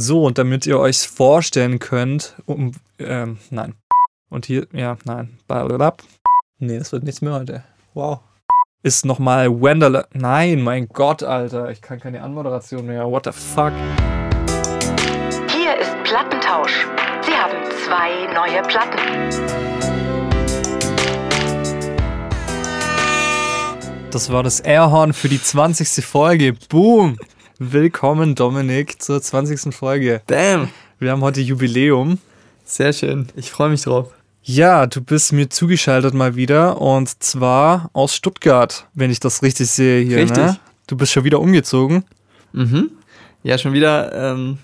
So, und damit ihr euch vorstellen könnt, um, ähm, nein. Und hier, ja, nein. Nee, das wird nichts mehr heute. Wow. Ist nochmal Wendell. Nein, mein Gott, Alter. Ich kann keine Anmoderation mehr. What the fuck? Hier ist Plattentausch. Sie haben zwei neue Platten. Das war das Airhorn für die 20. Folge. Boom! Willkommen, Dominik, zur 20. Folge. Damn. Wir haben heute Jubiläum. Sehr schön. Ich freue mich drauf. Ja, du bist mir zugeschaltet mal wieder und zwar aus Stuttgart, wenn ich das richtig sehe hier. Richtig. Ne? Du bist schon wieder umgezogen. Mhm. Ja, schon wieder ähm,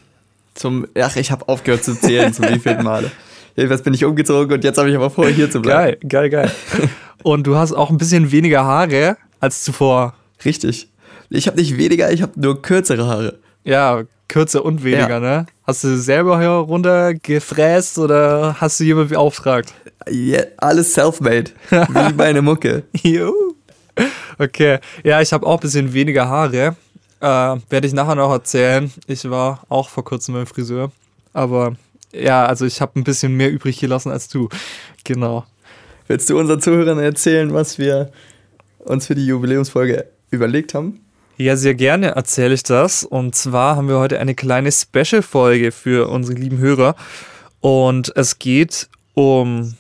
zum. Ach, ich habe aufgehört zu zählen, zum wievielten Male. Jedenfalls bin ich umgezogen und jetzt habe ich aber vor, hier zu bleiben. Geil, geil, geil. und du hast auch ein bisschen weniger Haare als zuvor. Richtig. Ich habe nicht weniger, ich habe nur kürzere Haare. Ja, kürzer und weniger, Ja. ne? Hast du selber hier runtergefräst oder hast du jemanden beauftragt? Ja, alles self-made. Wie meine Mucke. Juhu. Okay, ja, ich habe auch ein bisschen weniger Haare. Äh, Werde ich nachher noch erzählen. Ich war auch vor kurzem beim Friseur. Aber ja, also ich habe ein bisschen mehr übrig gelassen als du. Genau. Willst du unseren Zuhörern erzählen, was wir uns für die Jubiläumsfolge überlegt haben? Ja, sehr gerne erzähle ich das. Und zwar haben wir heute eine kleine Special-Folge für unsere lieben Hörer. Und es geht um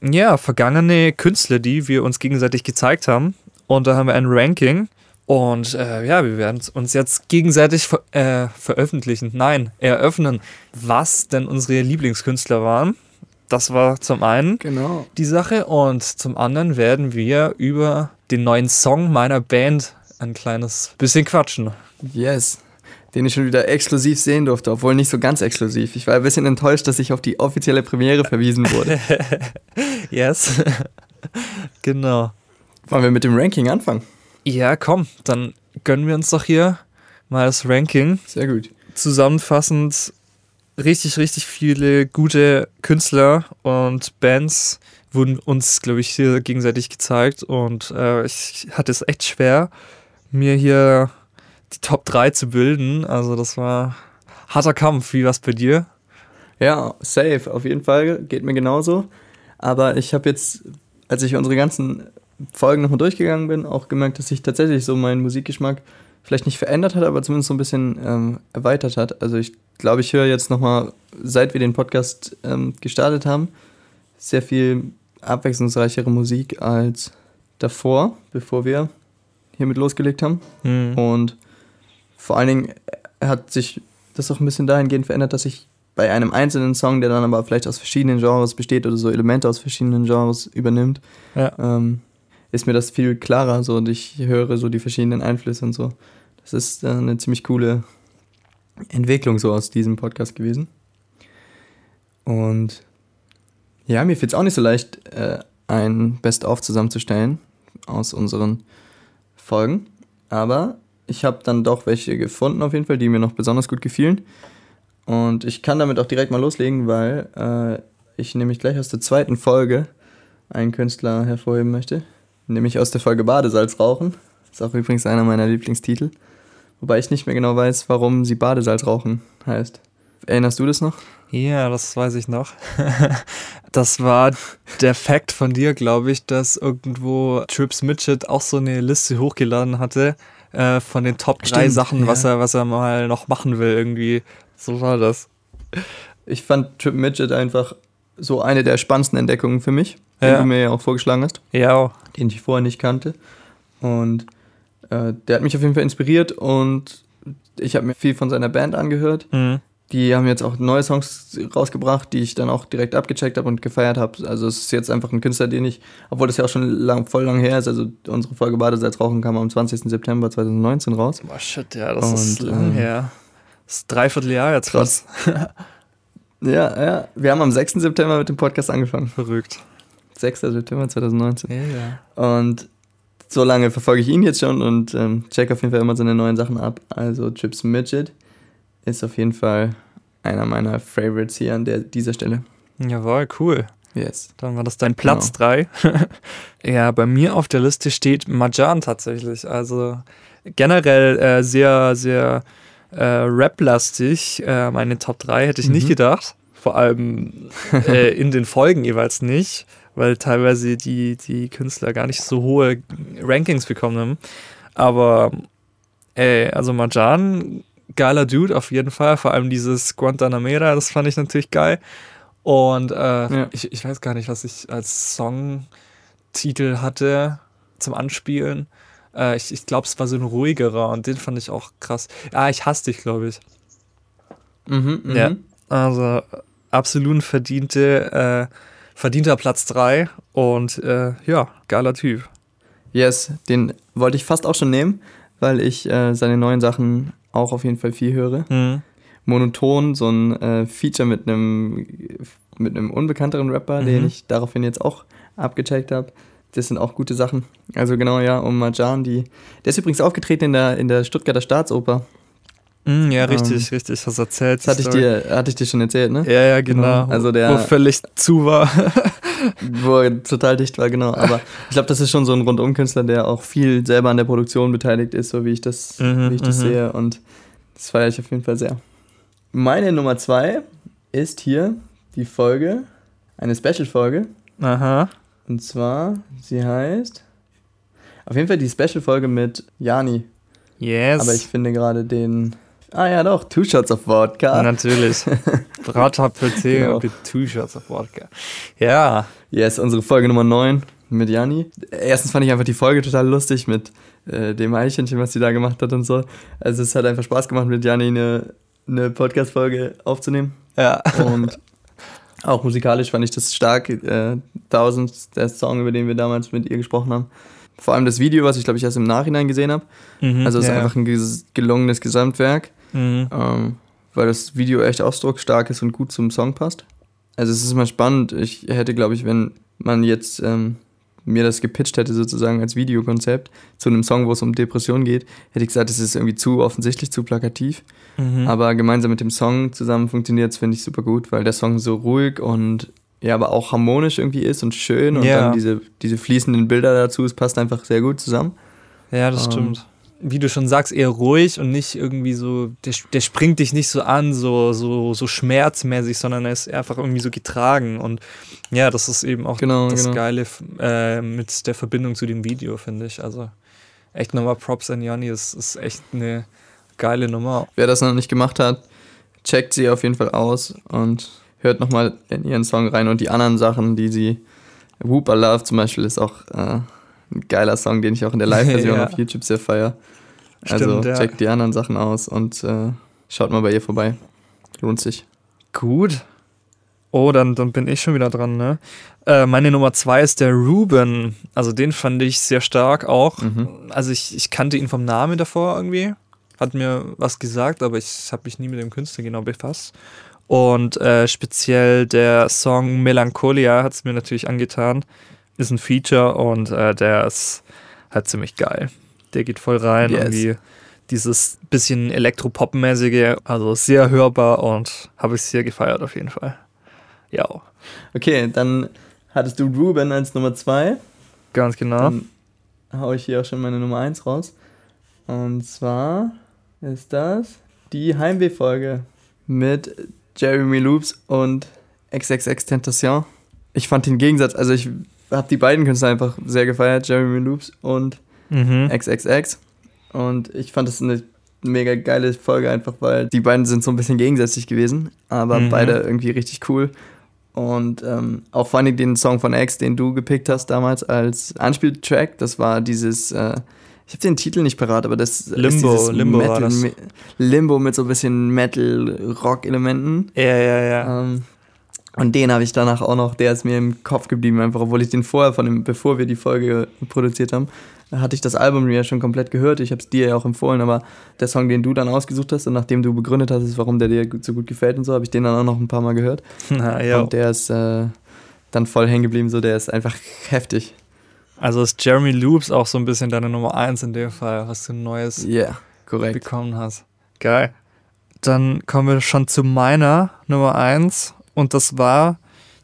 ja, vergangene Künstler, die wir uns gegenseitig gezeigt haben. Und da haben wir ein Ranking. Und äh, ja, wir werden uns jetzt gegenseitig ver äh, veröffentlichen, nein, eröffnen, was denn unsere Lieblingskünstler waren. Das war zum einen Genau. die Sache. Und zum anderen werden wir über den neuen Song meiner Band ein kleines bisschen quatschen. Yes. Den ich schon wieder exklusiv sehen durfte, obwohl nicht so ganz exklusiv. Ich war ein bisschen enttäuscht, dass ich auf die offizielle Premiere verwiesen wurde. Yes. genau. Wollen wir mit dem Ranking anfangen? Ja, komm, dann gönnen wir uns doch hier mal das Ranking. Sehr gut. Zusammenfassend richtig, richtig viele gute Künstler und Bands wurden uns, glaube ich, hier gegenseitig gezeigt. Und äh, ich hatte es echt schwer, mir hier die Top 3 zu bilden. Also das war harter Kampf. Wie war's bei dir? Ja, safe, auf jeden Fall. Geht mir genauso. Aber ich habe jetzt, als ich unsere ganzen Folgen nochmal durchgegangen bin, auch gemerkt, dass sich tatsächlich so mein Musikgeschmack vielleicht nicht verändert hat, aber zumindest so ein bisschen ähm, erweitert hat. Also ich glaube, ich höre jetzt nochmal, seit wir den Podcast ähm, gestartet haben, sehr viel abwechslungsreichere Musik als davor, bevor wir hiermit losgelegt haben. Hm. Und vor allen Dingen hat sich das auch ein bisschen dahingehend verändert, dass ich bei einem einzelnen Song, der dann aber vielleicht aus verschiedenen Genres besteht oder so Elemente aus verschiedenen Genres übernimmt, Ja. ähm, ist mir das viel klarer so und ich höre so die verschiedenen Einflüsse und so. Das ist äh, eine ziemlich coole Entwicklung so aus diesem Podcast gewesen. Und ja, mir fällt es auch nicht so leicht, äh, ein Best-of zusammenzustellen aus unseren Folgen. Aber ich habe dann doch welche gefunden, auf jeden Fall, die mir noch besonders gut gefielen. Und ich kann damit auch direkt mal loslegen, weil äh, ich nämlich gleich aus der zweiten Folge einen Künstler hervorheben möchte. Nämlich aus der Folge Badesalz rauchen. Ist auch übrigens einer meiner Lieblingstitel. Wobei ich nicht mehr genau weiß, warum sie Badesalz rauchen heißt. Erinnerst du das noch? Ja, das weiß ich noch. Das war der Fact von dir, glaube ich, dass irgendwo Trips Midget auch so eine Liste hochgeladen hatte äh, von den Top 3 Stimmt, Sachen, was, ja. er, was er mal noch machen will irgendwie. So war das. Ich fand Trip Midget einfach so eine der spannendsten Entdeckungen für mich, den Ja. du mir ja auch vorgeschlagen hast. Ja, den ich vorher nicht kannte. Und äh, der hat mich auf jeden Fall inspiriert und ich habe mir viel von seiner Band angehört. mhm. Die haben jetzt auch neue Songs rausgebracht, die ich dann auch direkt abgecheckt habe und gefeiert habe. Also es ist jetzt einfach ein Künstler, den ich, obwohl das ja auch schon lang, voll lang her ist, also unsere Folge Badesalz rauchen kam am 20. September 2019 raus. Boah, shit, ja, das ist Und, lang ähm, her. Das ist dreiviertel Jahr jetzt fast. Ja, ja. Wir haben am 6. September mit dem Podcast angefangen. Verrückt. 6. September 2019. Ja, ja. Und so lange verfolge ich ihn jetzt schon und ähm, check auf jeden Fall immer seine neuen Sachen ab. Also Chips Midget ist auf jeden Fall einer meiner Favorites hier an der, dieser Stelle. Jawohl, cool. Yes. Dann war das dein Platz 3. ja, bei mir auf der Liste steht Majan tatsächlich. Also generell äh, sehr, sehr äh, Rap-lastig. Äh, meine Top 3 hätte ich nicht Mhm. gedacht. Vor allem äh, in den Folgen jeweils nicht, weil teilweise die, die Künstler gar nicht so hohe Rankings bekommen haben. Aber ey, also Marjan, geiler Dude auf jeden Fall. Vor allem dieses Guantanamera, das fand ich natürlich geil. Und äh, Ja. ich, ich weiß gar nicht, was ich als Songtitel hatte zum Anspielen. Äh, ich ich glaube, es war so ein ruhigerer und den fand ich auch krass. Ah, ich hasse dich, glaube ich. Mhm, mhm. Ja. Also absolut verdiente, äh, verdienter Platz 3 und äh, ja, geiler Typ. Yes, den wollte ich fast auch schon nehmen, weil ich äh, seine neuen Sachen auch auf jeden Fall viel höre. Mhm. Monoton, so ein äh, Feature mit einem mit einem unbekannteren Rapper, Mhm. den ich daraufhin jetzt auch abgecheckt habe. Das sind auch gute Sachen. Also genau, ja, um Marjan, die. Der ist übrigens aufgetreten in der, in der Stuttgarter Staatsoper. Mhm, ja, Ähm, richtig, richtig. Hast erzählt. Das hatte ich dir, hatte ich dir schon erzählt, ne? Ja, ja, genau. Genau. Also der- Wo völlig zu war. Wo er total dicht war, genau. Aber ich glaube, das ist schon so ein Rundum-Künstler, der auch viel selber an der Produktion beteiligt ist, so wie ich das, Mhm, wie ich das mhm. sehe. Und das feiere ich auf jeden Fall sehr. Meine Nummer zwei ist hier die Folge, eine Special-Folge. Aha. Und zwar, sie heißt. Auf jeden Fall die Special-Folge mit Jani. Yes. Aber ich finde gerade den. Ah ja, doch, Two Shots of Vodka. Natürlich. Bratapfel-Tee Genau. mit Two-Shots of Wodka. Ja. Yes, unsere Folge Nummer 9 mit Jani. Erstens fand ich einfach die Folge total lustig mit äh, dem Eichhörnchen, was sie da gemacht hat und so. Also es hat einfach Spaß gemacht, mit Jani eine, eine Podcast-Folge aufzunehmen. Ja. Und auch musikalisch fand ich das stark. Äh, Thousands, der Song, über den wir damals mit ihr gesprochen haben. Vor allem das Video, was ich glaube ich erst im Nachhinein gesehen habe. Mhm, Also es ist ja. einfach ein gelungenes Gesamtwerk. Mhm. ähm, weil das Video echt ausdrucksstark ist und gut zum Song passt. Also es ist immer spannend. Ich hätte, glaube ich, wenn man jetzt ähm, mir das gepitcht hätte sozusagen als Videokonzept zu einem Song, wo es um Depressionen geht, hätte ich gesagt, es ist irgendwie zu offensichtlich, zu plakativ. Mhm. Aber gemeinsam mit dem Song zusammen funktioniert es, finde ich, super gut, weil der Song so ruhig und ja, aber auch harmonisch irgendwie ist und schön und Ja. dann diese, diese fließenden Bilder dazu, es passt einfach sehr gut zusammen. Ja, das Ähm, stimmt. Wie du schon sagst, eher ruhig und nicht irgendwie so, der, der springt dich nicht so an, so, so, so schmerzmäßig, sondern er ist einfach irgendwie so getragen. Und ja, das ist eben auch Genau, das genau. Geile äh, mit der Verbindung zu dem Video, finde ich. Also echt nochmal Props an Janni, es ist echt eine geile Nummer. Wer das noch nicht gemacht hat, checkt sie auf jeden Fall aus und hört nochmal in ihren Song rein und die anderen Sachen, die sie. Whoop I Love zum Beispiel ist auch äh, ein geiler Song, den ich auch in der Live-Version Ja. auf YouTube sehr feier. Also Stimmt, ja. checkt die anderen Sachen aus und äh, schaut mal bei ihr vorbei. Lohnt sich. Gut. Oh, dann, dann bin ich schon wieder dran, ne? Äh, meine Nummer zwei ist der Ruben. Also den fand ich sehr stark auch. Mhm. Also ich, ich kannte ihn vom Namen davor irgendwie. Hat mir was gesagt, aber ich habe mich nie mit dem Künstler genau befasst. Und äh, speziell der Song Melancholia hat es mir natürlich angetan. Ist ein Feature und äh, der ist halt ziemlich geil. Der geht voll rein, Yes. irgendwie dieses bisschen Elektropop-mäßige, also sehr hörbar und habe ich sehr gefeiert auf jeden Fall. Ja, Okay, dann hattest du Ruben als Nummer 2. ganz genau. Dann hau ich hier auch schon meine Nummer 1 raus. Und zwar ist das die Heimweh-Folge mit Jeremy Loops und XXX Tentation. Ich fand den Gegensatz, also ich habe die beiden Künstler einfach sehr gefeiert, Jeremy Loops und Mhm. XXX. Und ich fand das eine mega geile Folge einfach, weil die beiden sind so ein bisschen gegensätzlich gewesen, aber Mhm. beide irgendwie richtig cool. Und ähm, auch vor allem den Song von X, den du gepickt hast damals als Anspieltrack, das war dieses, äh, ich habe den Titel nicht parat, aber das ist Limbo, dieses Limbo war Metal, das. Me- Limbo mit so ein bisschen Metal-Rock-Elementen. Ja, ja, ja. Ähm, und den habe ich danach auch noch, der ist mir im Kopf geblieben, einfach, obwohl ich den vorher, von dem, bevor wir die Folge produziert haben, hatte ich das Album ja schon komplett gehört. Ich habe es dir ja auch empfohlen, aber der Song, den du dann ausgesucht hast und nachdem du begründet hast, warum der dir so gut gefällt und so, habe ich den dann auch noch ein paar Mal gehört. Na, ja. Und der ist äh, dann voll hängen geblieben, so der ist einfach heftig. Also ist Jeremy Loops auch so ein bisschen deine Nummer eins in dem Fall, was du Neues Ja, yeah, korrekt. bekommen hast. Geil. Dann kommen wir schon zu meiner Nummer eins und das war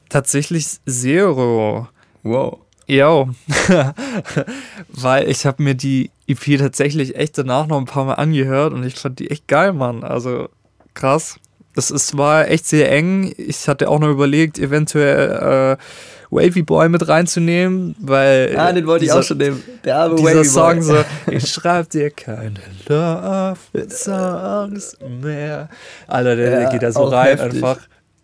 tatsächlich Zero. Wow. Jo. Weil ich habe mir die EP tatsächlich echt danach noch ein paar Mal angehört und ich fand die echt geil, Mann. Also krass. Das ist, war echt sehr eng. Ich hatte auch noch überlegt, eventuell äh, Wavy Boy mit reinzunehmen, weil. Ah, den wollte dieser, ich auch schon nehmen. Der arme dieser Wavy Song Boy. so, ich schreib dir keine Love Songs mehr. Alter, der, Ja, geht da so rein heftig. einfach.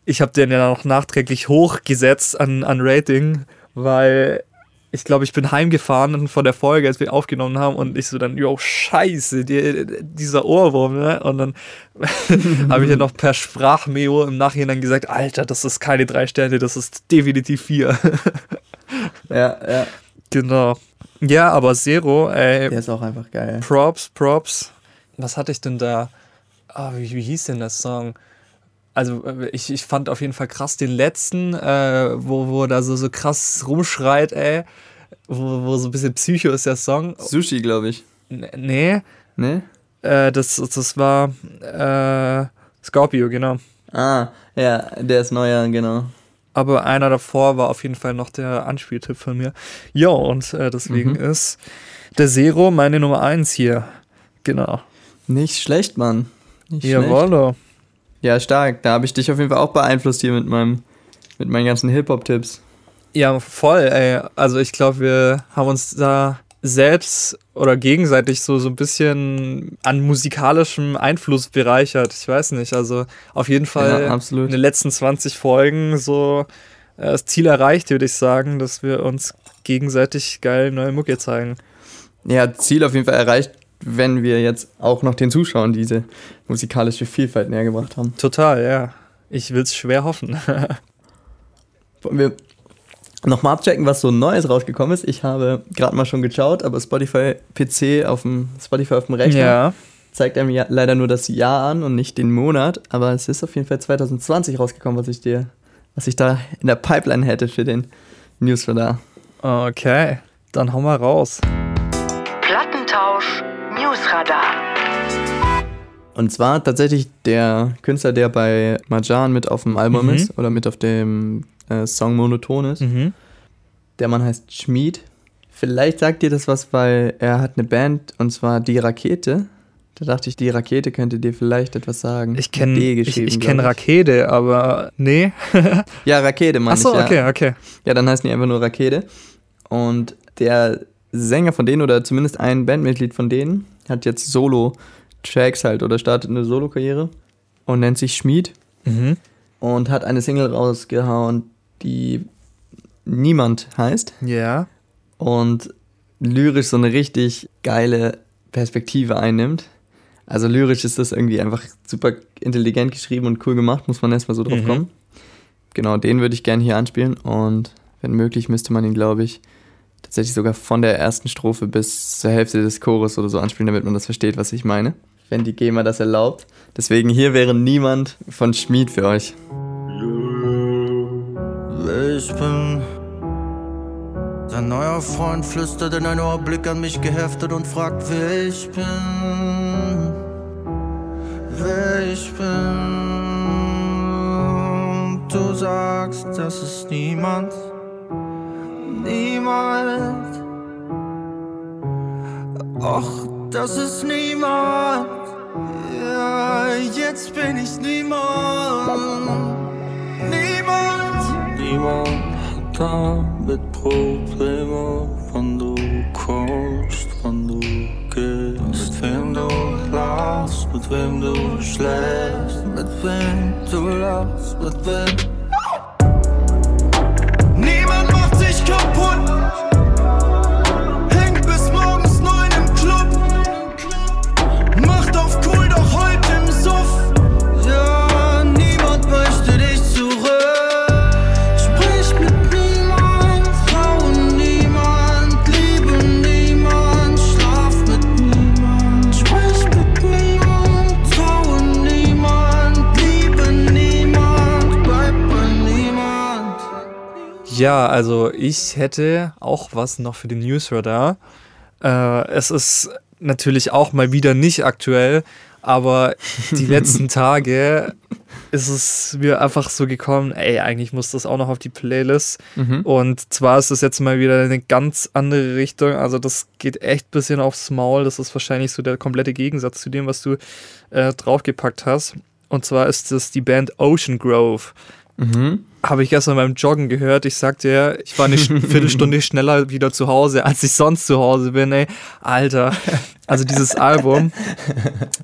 Ich habe den ja noch nachträglich hochgesetzt an, an Rating, weil ich glaube, ich bin heimgefahren von der Folge, als wir aufgenommen haben und ich so dann, yo, scheiße, die, dieser Ohrwurm, ne? Und dann habe ich ja noch per Sprachmeo im Nachhinein gesagt, Alter, das ist keine drei Sterne, das ist definitiv vier. Ja, ja. genau. Ja, aber Zero, ey, Der ist auch einfach geil. Props, Props. Was hatte ich denn da? Ah, wie, wie hieß denn der Song? Also äh, ich, ich fand auf jeden Fall krass den letzten, äh, wo, wo da so, so krass rumschreit, ey. Wo, wo so ein bisschen Psycho ist der Song. Sushi, glaube ich. N nee, Ne? äh, das, das war äh, Scorpio, genau. Ah, ja, der ist neuer, genau. Aber einer davor war auf jeden Fall noch der Anspieltipp von mir. Jo, und äh, deswegen Mhm. ist der Zero meine Nummer eins hier. Genau. Nicht schlecht, Mann. Nicht schlecht. Ja, stark. Da habe ich dich auf jeden Fall auch beeinflusst hier mit meinem, mit meinen ganzen Hip-Hop-Tipps. Ja, voll, ey. Also ich glaube, wir haben uns da selbst oder gegenseitig so, so ein bisschen an musikalischem Einfluss bereichert. Ich weiß nicht. Also auf jeden Fall Ja, in den letzten 20 Folgen so äh, das Ziel erreicht, würde ich sagen, dass wir uns gegenseitig geil neue Mucke zeigen. Ja, Ziel auf jeden Fall erreicht, wenn wir jetzt auch noch den Zuschauern diese musikalische Vielfalt näher gebracht haben. Total, ja. Ich will es schwer hoffen. Wollen wir nochmal abchecken, was so Neues rausgekommen ist? Ich habe gerade mal schon geschaut, aber Spotify PC auf dem Spotify auf dem Rechner ja. zeigt einem ja leider nur das Jahr an und nicht den Monat. Aber es ist auf jeden Fall 2020 rausgekommen, was ich dir, was ich da in der Pipeline hätte für den Newsradar. Okay. Dann hau mal raus. Plattentausch Newsradar. Und zwar tatsächlich der Künstler, der bei Marjan mit auf dem Album Mhm. ist oder mit auf dem äh, Song Monoton ist. Mhm. Der Mann heißt Schmied. Vielleicht sagt dir das was, weil er hat eine Band und zwar Die Rakete. Da dachte ich, Die Rakete könnte dir vielleicht etwas sagen. Ich kenne ich, ich kenn Rakete, aber nee. Ja, Rakete, Mann. Achso, ich, ja. okay, okay. Ja, dann heißen die einfach nur Rakete. Und der Sänger von denen oder zumindest ein Bandmitglied von denen hat jetzt Solo-Tracks halt oder startet eine Solo-Karriere und nennt sich Schmied Mhm. und hat eine Single rausgehauen, die Niemand heißt Ja. und lyrisch so eine richtig geile Perspektive einnimmt. Also lyrisch ist das irgendwie einfach super intelligent geschrieben und cool gemacht, muss man erstmal so drauf Mhm. kommen. Genau, den würde ich gerne hier anspielen und wenn möglich müsste man ihn, glaube ich, tatsächlich sogar von der ersten Strophe bis zur Hälfte des Chores oder so anspielen, damit man das versteht, was ich meine. Wenn die GEMA das erlaubt. Deswegen hier wäre niemand von Schmied für euch. Ich bin. Sein neuer Freund flüstert in ein Ohr, Blick an mich geheftet und fragt, wer ich bin. Wer ich bin. Du sagst, das ist niemand. Niemand. Och, das ist niemand. Ja, jetzt bin ich niemand. Niemand. Niemand hat damit Probleme, wann du kommst, wann du gehst. Mit wem du lachst, mit wem du schläfst, mit wem du lachst, mit wem. Ja, also ich hätte auch was noch für den Newsradar. Äh, es ist natürlich auch mal wieder nicht aktuell, aber die letzten Tage ist es mir einfach so gekommen, ey, eigentlich muss das auch noch auf die Playlist. Mhm. Und zwar ist das jetzt mal wieder eine ganz andere Richtung. Also das geht echt ein bisschen aufs Maul. Das ist wahrscheinlich so der komplette Gegensatz zu dem, was du äh, draufgepackt hast. Und zwar ist das die Band Ocean Grove. Mhm. Habe ich gestern beim Joggen gehört. Ich sagte ja, ich war eine Viertelstunde schneller wieder zu Hause, als ich sonst zu Hause bin, ey. Alter. Also dieses Album,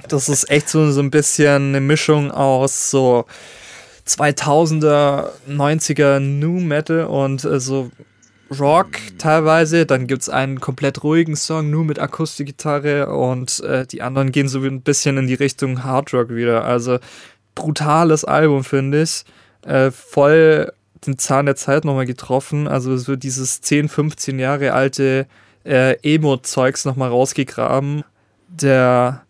das ist echt so, so ein bisschen eine Mischung aus so 2000er, 90er New Metal und äh, so Rock teilweise. Dann gibt es einen komplett ruhigen Song, nur mit Akustikgitarre und äh, die anderen gehen so ein bisschen in die Richtung Hard Rock wieder. Also brutales Album, finde ich. Äh, voll den Zahn der Zeit nochmal getroffen. Also so dieses 10, 15 Jahre alte äh, Emo-Zeugs nochmal rausgegraben. Der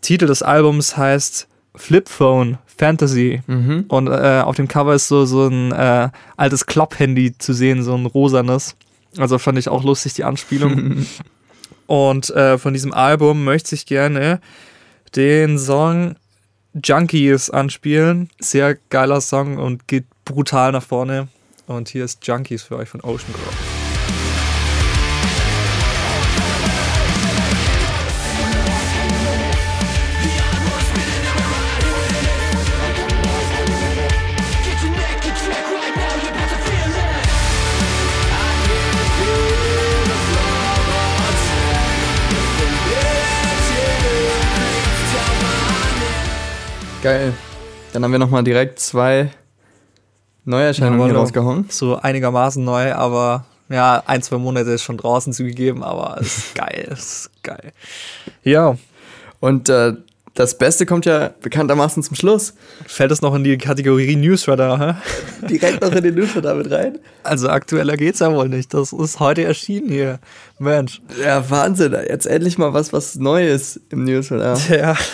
Titel des Albums heißt Flip Phone Fantasy. Mhm. Und äh, auf dem Cover ist so, so ein äh, altes Klapp-Handy zu sehen, so ein rosanes. Also fand ich auch lustig, die Anspielung. Und äh, von diesem Album möchte ich gerne den Song Junkies anspielen. Sehr geiler Song und geht brutal nach vorne. Und hier ist Junkies für euch von Ocean Grove. Geil. Dann haben wir nochmal direkt zwei Neuerscheinungen hier Jawollo. rausgehauen. So einigermaßen neu, aber ja, ein, zwei Monate ist schon draußen zugegeben, aber es ist geil. Es ist geil. Ja, Und äh, das Beste kommt ja bekanntermaßen zum Schluss. fällt es noch in die Kategorie Newsradar, hä? Direkt noch in den Newsletter damit rein. Also aktueller geht's ja wohl nicht. Das ist heute erschienen hier. Mensch. Ja, Wahnsinn. Jetzt endlich mal was, was Neues im Newsletter. Ja.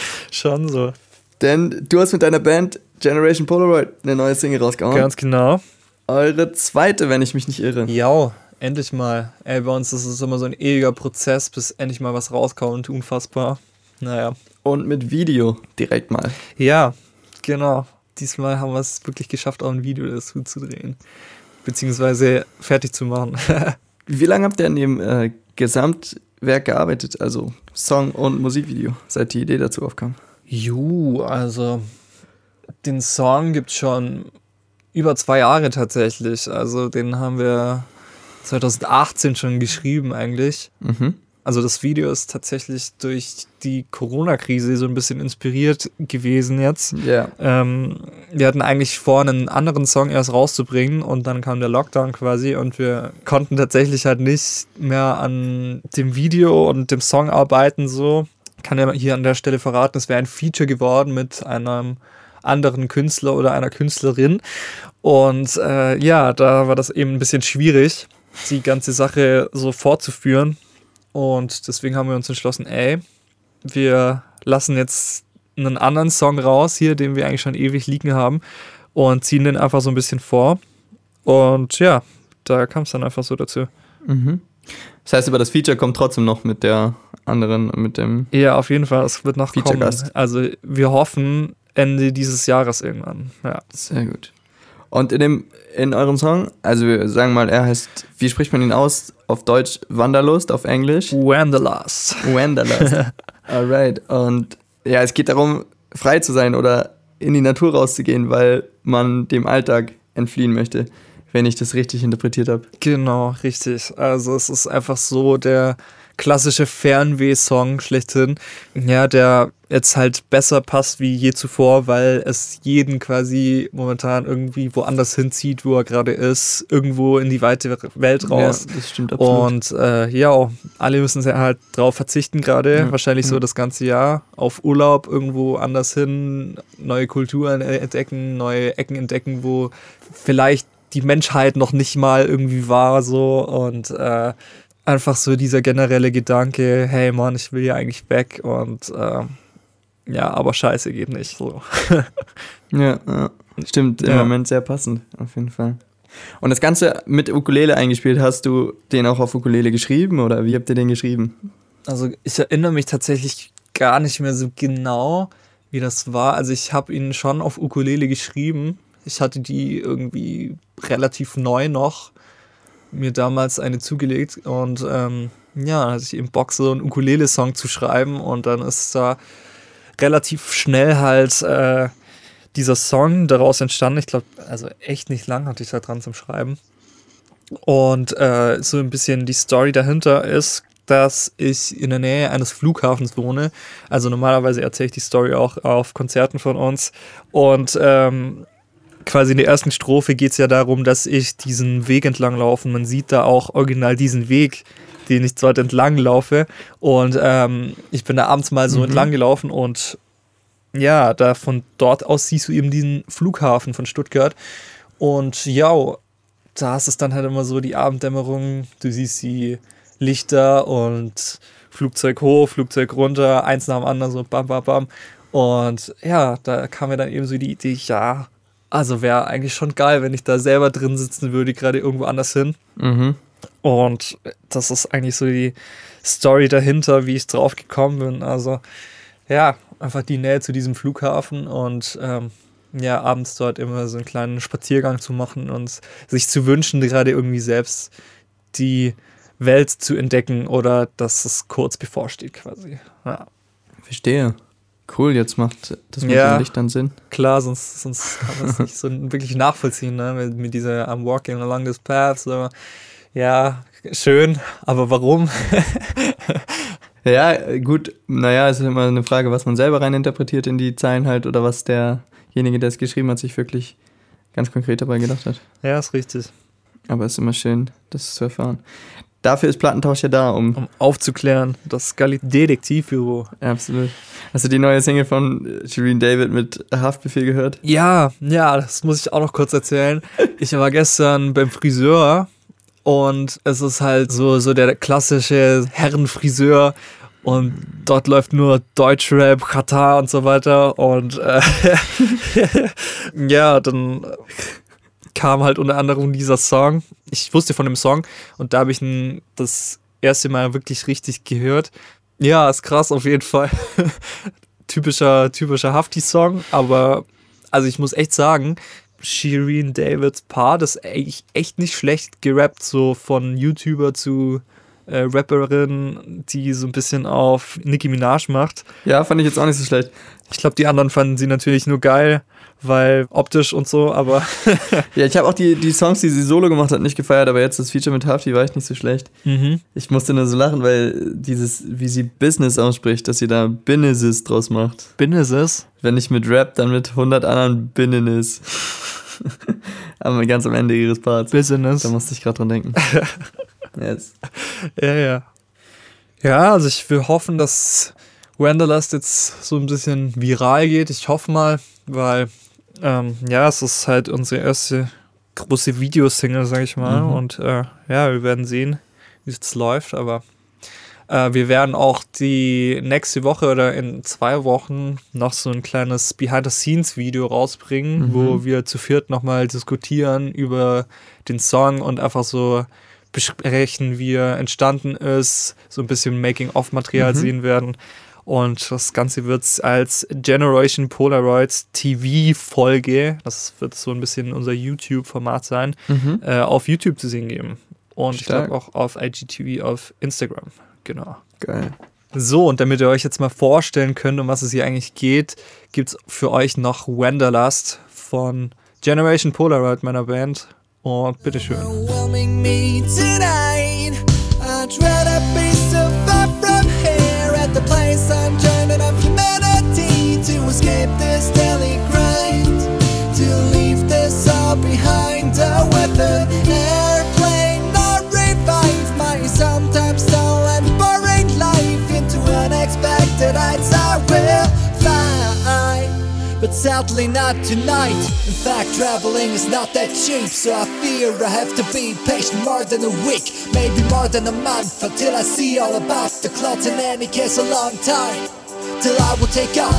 Schon so. Denn du hast mit deiner Band Generation Polaroid eine neue Single rausgehauen. Ganz genau. Eure zweite, wenn ich mich nicht irre. Ja, endlich mal. Ey, bei uns ist es immer so ein ewiger Prozess, bis endlich mal was rauskommt. Unfassbar. Naja. Und mit Video direkt mal. Ja, genau. Diesmal haben wir es wirklich geschafft, auch ein Video dazu zu drehen. Beziehungsweise fertig zu machen. Wie lange habt ihr an dem äh, Gesamtwerk gearbeitet? Also Song und Musikvideo, seit die Idee dazu aufkam. Ju, also den Song gibt schon über zwei Jahre tatsächlich. Also den haben wir 2018 schon geschrieben eigentlich. Mhm. Also das Video ist tatsächlich durch die Corona-Krise so ein bisschen inspiriert gewesen jetzt. Ja. Ähm, wir hatten eigentlich vor, einen anderen Song erst rauszubringen und dann kam der Lockdown quasi und wir konnten tatsächlich halt nicht mehr an dem Video und dem Song arbeiten so. Kann ja hier an der Stelle verraten, es wäre ein Feature geworden mit einem anderen Künstler oder einer Künstlerin und äh, ja, da war das eben ein bisschen schwierig, die ganze Sache so fortzuführen und deswegen haben wir uns entschlossen, ey, wir lassen jetzt einen anderen Song raus hier, den wir eigentlich schon ewig liegen haben und ziehen den einfach so ein bisschen vor. Und ja, da kam es dann einfach so dazu. Mhm. Das heißt aber, das Feature kommt trotzdem noch mit der anderen, mit dem. Ja, auf jeden Fall, es wird noch kommen. Also wir hoffen Ende dieses Jahres irgendwann. Ja. Sehr gut. Und in dem, in eurem Song, also wir sagen mal, er heißt, wie spricht man ihn aus? Auf Deutsch Wanderlust, auf Englisch Wanderlust. Wanderlust. Alright. Und ja, es geht darum, frei zu sein oder in die Natur rauszugehen, weil man dem Alltag entfliehen möchte, wenn ich das richtig interpretiert habe. Genau, richtig. Also es ist einfach so der klassische Fernweh-Song schlechthin. Ja, der jetzt halt besser passt wie je zuvor, weil es jeden quasi momentan irgendwie woanders hinzieht, wo er gerade ist, irgendwo in die weite Welt raus. Ja, das stimmt absolut. Und äh, ja, alle müssen ja halt drauf verzichten gerade, Ja, wahrscheinlich so das ganze Jahr, auf Urlaub irgendwo anders hin, neue Kulturen entdecken, neue Ecken entdecken, wo vielleicht die Menschheit noch nicht mal irgendwie war so und äh, einfach so dieser generelle Gedanke, hey Mann, ich will ja eigentlich weg und äh, ja, aber scheiße geht nicht so. Ja, ja. stimmt, im Ja. Moment sehr passend, auf jeden Fall. Und das Ganze mit Ukulele eingespielt, hast du den auch auf Ukulele geschrieben oder wie habt ihr den geschrieben? Also ich erinnere mich tatsächlich gar nicht mehr so genau, wie das war. Also ich habe ihn schon auf Ukulele geschrieben. Ich hatte die irgendwie relativ neu noch mir damals eine zugelegt und ähm, ja, hatte ich eben Bock, so einen Ukulele-Song zu schreiben und dann ist da relativ schnell halt äh, dieser Song daraus entstanden. Ich glaube, also echt nicht lang hatte ich da dran zum Schreiben. Und äh, so ein bisschen die Story dahinter ist, dass ich in der Nähe eines Flughafens wohne. Also normalerweise erzähle ich die Story auch auf Konzerten von uns. Und ähm, quasi in der ersten Strophe geht es ja darum, dass ich diesen Weg entlang laufe. Man sieht da auch original diesen Weg, den ich dort entlang laufe. Und ähm, ich bin da abends mal so mhm. entlang gelaufen und ja, da von dort aus siehst du eben diesen Flughafen von Stuttgart. Und ja, da ist es dann halt immer so die Abenddämmerung. Du siehst die Lichter und Flugzeug hoch, Flugzeug runter, eins nach dem anderen, so bam, bam, bam. Und ja, da kam mir dann eben so die Idee, ja, also wäre eigentlich schon geil, wenn ich da selber drin sitzen würde, gerade irgendwo anders hin. Mhm. Und das ist eigentlich so die Story dahinter, wie ich drauf gekommen bin. Also ja, einfach die Nähe zu diesem Flughafen und ähm, ja, abends dort immer so einen kleinen Spaziergang zu machen und sich zu wünschen, gerade irgendwie selbst die Welt zu entdecken oder dass es kurz bevorsteht quasi. Ja. Verstehe. Cool, jetzt macht das mit ja, dem Licht dann Sinn. Klar, sonst, sonst kann man es nicht so wirklich nachvollziehen, ne? mit, mit dieser I'm walking along this path. So. Ja, schön, aber warum? ja, gut, naja, es ist immer eine Frage, was man selber reininterpretiert in die Zeilen halt oder was derjenige, der es geschrieben hat, sich wirklich ganz konkret dabei gedacht hat. Ja, ist richtig. Aber es ist immer schön, das zu erfahren. Dafür ist Plattentausch ja da, um, um aufzuklären. Das Detektivbüro. Absolut. Hast du die neue Single von Shireen David mit Haftbefehl gehört? Ja, ja, das muss ich auch noch kurz erzählen. Ich war gestern beim Friseur und es ist halt so, so der klassische Herrenfriseur und dort läuft nur Deutschrap, Katar und so weiter und äh, ja, dann kam halt unter anderem dieser Song. Ich wusste von dem Song und da habe ich ihn das erste Mal wirklich richtig gehört. Ja, ist krass auf jeden Fall. typischer, typischer Hafti-Song, aber also ich muss echt sagen, Shireen Davids Part ist echt, echt nicht schlecht gerappt, so von YouTuber zu äh, Rapperin, die so ein bisschen auf Nicki Minaj macht. Ja, fand ich jetzt auch nicht so schlecht. Ich glaube, die anderen fanden sie natürlich nur geil, weil optisch und so, aber. ja, ich habe auch die, die Songs, die sie solo gemacht hat, nicht gefeiert, aber jetzt das Feature mit Hafti war echt nicht so schlecht. Mhm. Ich musste nur so lachen, weil dieses, wie sie Business ausspricht, dass sie da Businesses draus macht. Businesses? Wenn nicht mit Rap, dann mit 100 anderen Businesses. aber ganz am Ende ihres Parts. Business. Da musste ich gerade dran denken. yes. Ja, ja. Ja, also ich will hoffen, dass Wanderlust jetzt so ein bisschen viral geht. Ich hoffe mal, weil ähm, ja, es ist halt unsere erste große Videosingle, sag ich mal. Mhm. Und äh, ja, wir werden sehen, wie es läuft. Aber äh, wir werden auch die nächste Woche oder in zwei Wochen noch so ein kleines Behind-the-Scenes-Video rausbringen, mhm. wo wir zu viert nochmal diskutieren über den Song und einfach so besprechen, wie er entstanden ist, so ein bisschen Making-of-Material mhm. sehen werden. Und das Ganze wird als Generation Polaroids TV-Folge, das wird so ein bisschen unser YouTube-Format sein, mhm. äh, auf YouTube zu sehen geben. Und Stark. ich glaube auch auf IGTV auf Instagram. Genau. Geil. So, und damit ihr euch jetzt mal vorstellen könnt, um was es hier eigentlich geht, gibt es für euch noch Wanderlust von Generation Polaroid, meiner Band. Und bitteschön. The place I'm joining of humanity to escape this daily grind, to leave this all behind. A weathered sadly not tonight. In fact, traveling is not that cheap, so I fear I have to be patient more than a week, maybe more than a month until I see all about the clouds. In any case, a long time till I will take off.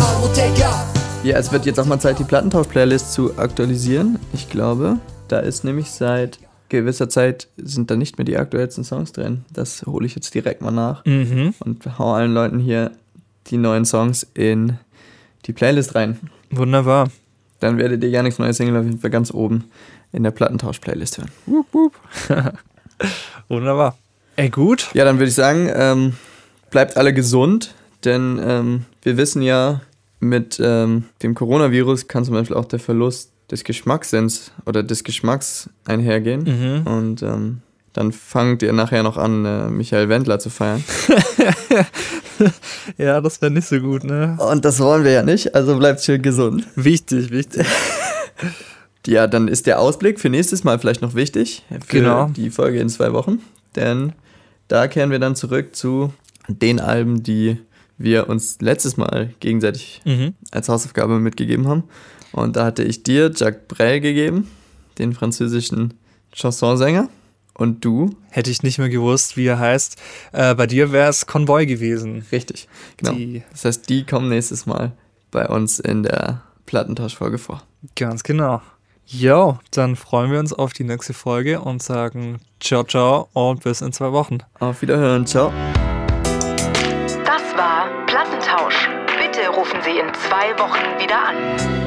I will take off. Ja, es wird jetzt auch mal Zeit, die Plattentausch-Playlist zu aktualisieren. Ich glaube, da ist nämlich seit gewisser Zeit sind da nicht mehr die aktuellsten Songs drin. Das hole ich jetzt direkt mal nach Mhm. und hau allen Leuten hier die neuen Songs in die Playlist rein. Wunderbar. Dann werdet ihr gar nichts neues Single auf jeden Fall ganz oben in der Plattentausch-Playlist hören. Wunderbar. Ey, gut. Ja, dann würde ich sagen, ähm, bleibt alle gesund, denn ähm, wir wissen ja, mit ähm, dem Coronavirus kann zum Beispiel auch der Verlust des Geschmackssinns oder des Geschmacks einhergehen. Mhm. Und ähm, dann fangt ihr nachher noch an, äh, Michael Wendler zu feiern. Ja, das wäre nicht so gut, ne? Und das wollen wir ja nicht, also bleibt schön gesund. Wichtig, wichtig. Ja, dann ist der Ausblick für nächstes Mal vielleicht noch wichtig. Für Genau. die Folge in zwei Wochen. Denn da kehren wir dann zurück zu den Alben, die wir uns letztes Mal gegenseitig Mhm. als Hausaufgabe mitgegeben haben. Und da hatte ich dir Jacques Brel gegeben, den französischen Chansonsänger. Und du, Hätte ich nicht mehr gewusst, wie er heißt. Äh, bei dir wäre es Convoy gewesen. richtig, genau. Die- Das heißt, die kommen nächstes Mal bei uns in der Plattentauschfolge vor. Ganz genau. Jo, dann freuen wir uns auf die nächste Folge und sagen ciao, ciao und bis in zwei Wochen. Auf Wiederhören, ciao. Das war Plattentausch. Bitte rufen Sie in zwei Wochen wieder an.